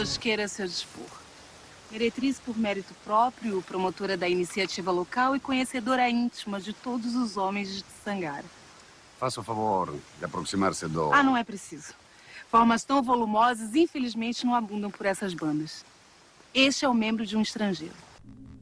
Deus queira seu dispor. Meretriz por mérito próprio, promotora da iniciativa local e conhecedora íntima de todos os homens de Sangara. Faça o favor de aproximar-se do... Ah, não é preciso. Formas tão volumosas, infelizmente, não abundam por essas bandas. Este é o membro de um estrangeiro.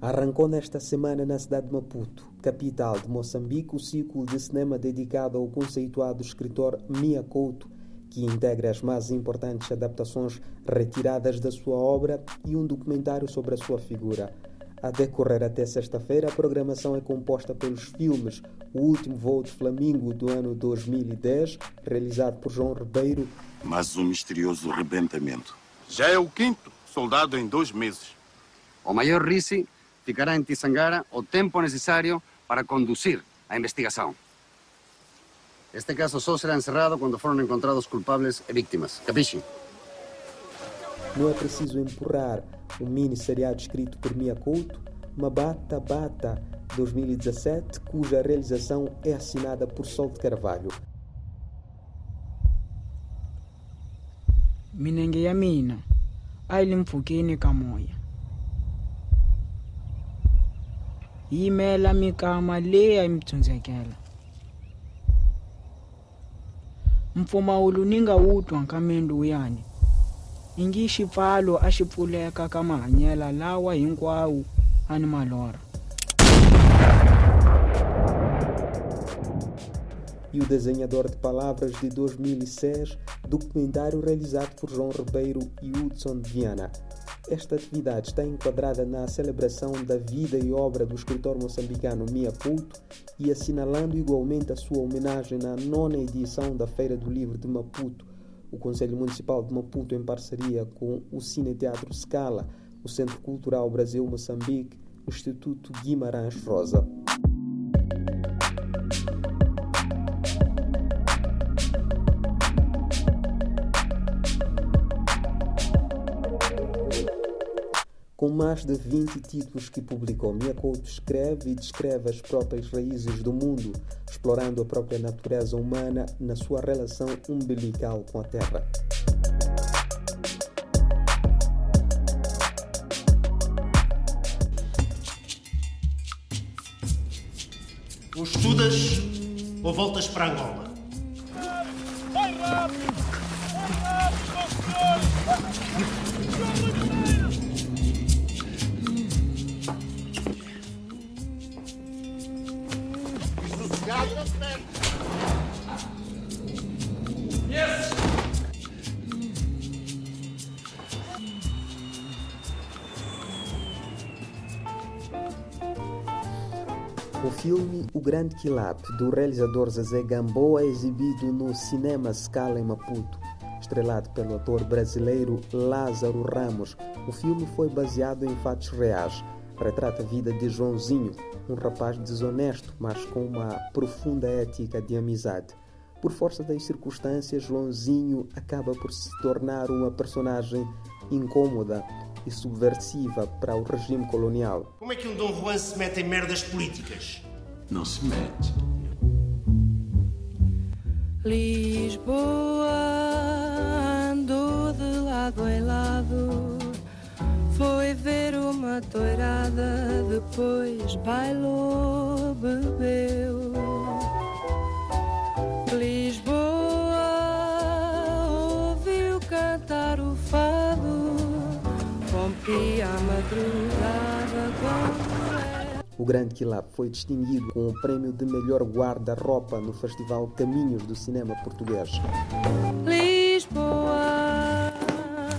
Arrancou nesta semana na cidade de Maputo, capital de Moçambique, o ciclo de cinema dedicado ao conceituado escritor Mia Couto, que integra as mais importantes adaptações retiradas da sua obra e um documentário sobre a sua figura. A decorrer até sexta-feira, a programação é composta pelos filmes O Último Voo de Flamingo do ano 2010, realizado por João Ribeiro, mas um misterioso rebentamento. Já é o quinto soldado em dois meses. O Major Risi ficará em Tisangara o tempo necessário para conduzir a investigação. Este caso só será encerrado quando foram encontrados culpables e vítimas. Capisci? Não é preciso empurrar o mini seriado escrito por Mia Couto, Mabata Bata 2017, cuja realização é assinada por Sol de Carvalho. minenge ya mina a yi le mpfhukeni ka moya yi yimela mikama leyi a yi mi tsundzekela mpfumawulo ni nga wu twa nkameni lowuyani i ngi xipfalo a xi pfuleka ka mahanyela lawa hinkwawo a ni malora e o desenhador de palavras de 2006, documentário realizado por João Ribeiro e Hudson Viana. Esta atividade está enquadrada na celebração da vida e obra do escritor moçambicano Mia Couto e assinalando igualmente a sua homenagem na nona edição da Feira do Livro de Maputo. O Conselho Municipal de Maputo, em parceria com o Cine Teatro Scala, o Centro Cultural Brasil-Moçambique, o Instituto Guimarães Rosa. Com mais de 20 títulos que publicou, Couto escreve e descreve as próprias raízes do mundo, explorando a própria natureza humana na sua relação umbilical com a Terra. Ou estudas ou voltas para Angola. O filme O Grande Quilap, do realizador Zezé Gamboa, exibido no Cinema Scala em Maputo. Estrelado pelo ator brasileiro Lázaro Ramos, o filme foi baseado em fatos reais. Retrata a vida de Joãozinho, um rapaz desonesto, mas com uma profunda ética de amizade. Por força das circunstâncias, Joãozinho acaba por se tornar uma personagem incômoda e subversiva para o regime colonial. Como é que um Dom Juan se mete em merdas políticas? Não se mete. Lisboa andou de lado em lado, foi ver uma toirada, depois bailou, bebeu. Lisboa a madrugada com O Grande Quilap foi distinguido com o prêmio de melhor guarda-roupa no Festival Caminhos do Cinema Português. Lisboa,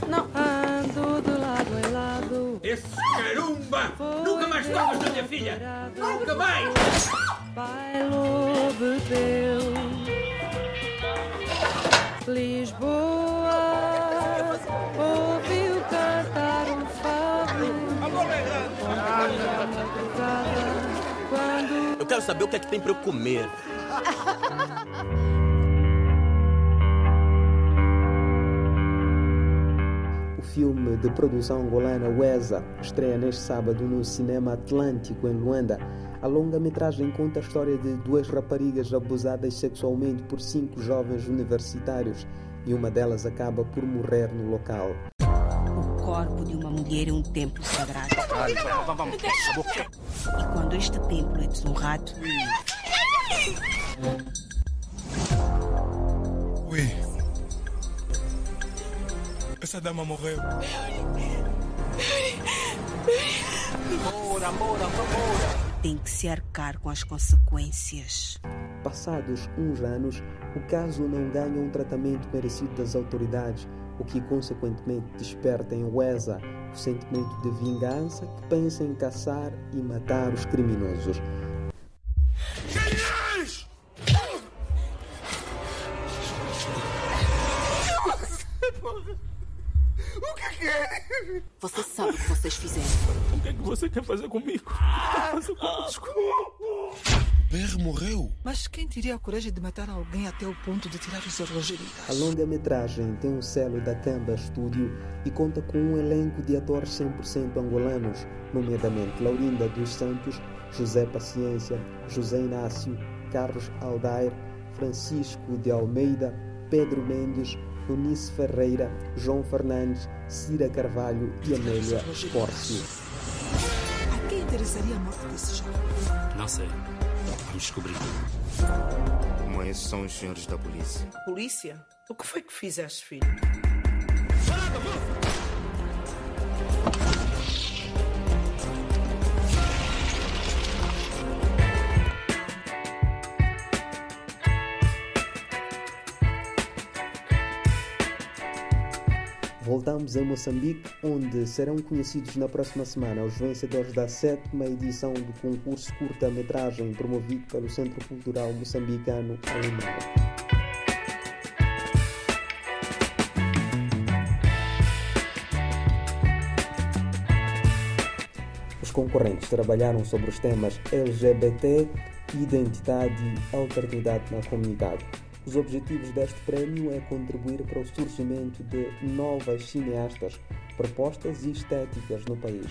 não ando de lado em lado. Esse carumba! Nunca mais tomas da minha filha! Nunca mais! Bailou, bebeu. Lisboa, Eu quero saber o que é que tem para eu comer. O filme de produção angolana Weza estreia neste sábado no Cinema Atlântico, em Luanda. A longa-metragem conta a história de duas raparigas abusadas sexualmente por cinco jovens universitários e uma delas acaba por morrer no local. Corpo de uma mulher é um templo sagrado. E quando este templo é desonrado, Ui. Essa dama morreu. Bora, bora, bora. tem que se arcar com as consequências. Passados uns anos, o caso não ganha um tratamento merecido das autoridades, o que consequentemente desperta em Weza o sentimento de vingança que pensa em caçar e matar os criminosos. O que é que é? Você sabe o que vocês fizeram. O que é que você quer fazer comigo? Fazer conosco? BR morreu. Mas quem teria a coragem de matar alguém até o ponto de tirar os rogeritas? A longa-metragem tem um selo da Camba Studio e conta com um elenco de atores 100% angolanos, nomeadamente Laurinda dos Santos, José Paciência, José Inácio, Carlos Aldair, Francisco de Almeida, Pedro Mendes, Eunice Ferreira, João Fernandes, Cira Carvalho e Amélia Pórcio. A quem interessaria a morte desse jovem? Não sei. Vamos descobrir. Como esses são os senhores da polícia? Polícia? O que foi que fizeste, filho? Voltamos a Moçambique, onde serão conhecidos na próxima semana os vencedores da sétima edição do concurso curta-metragem promovido pelo Centro Cultural Moçambicano Alemão. Os concorrentes trabalharam sobre os temas LGBT, identidade e alternidade na comunidade. Os objetivos deste prémio é contribuir para o surgimento de novas cineastas, propostas e estéticas no país.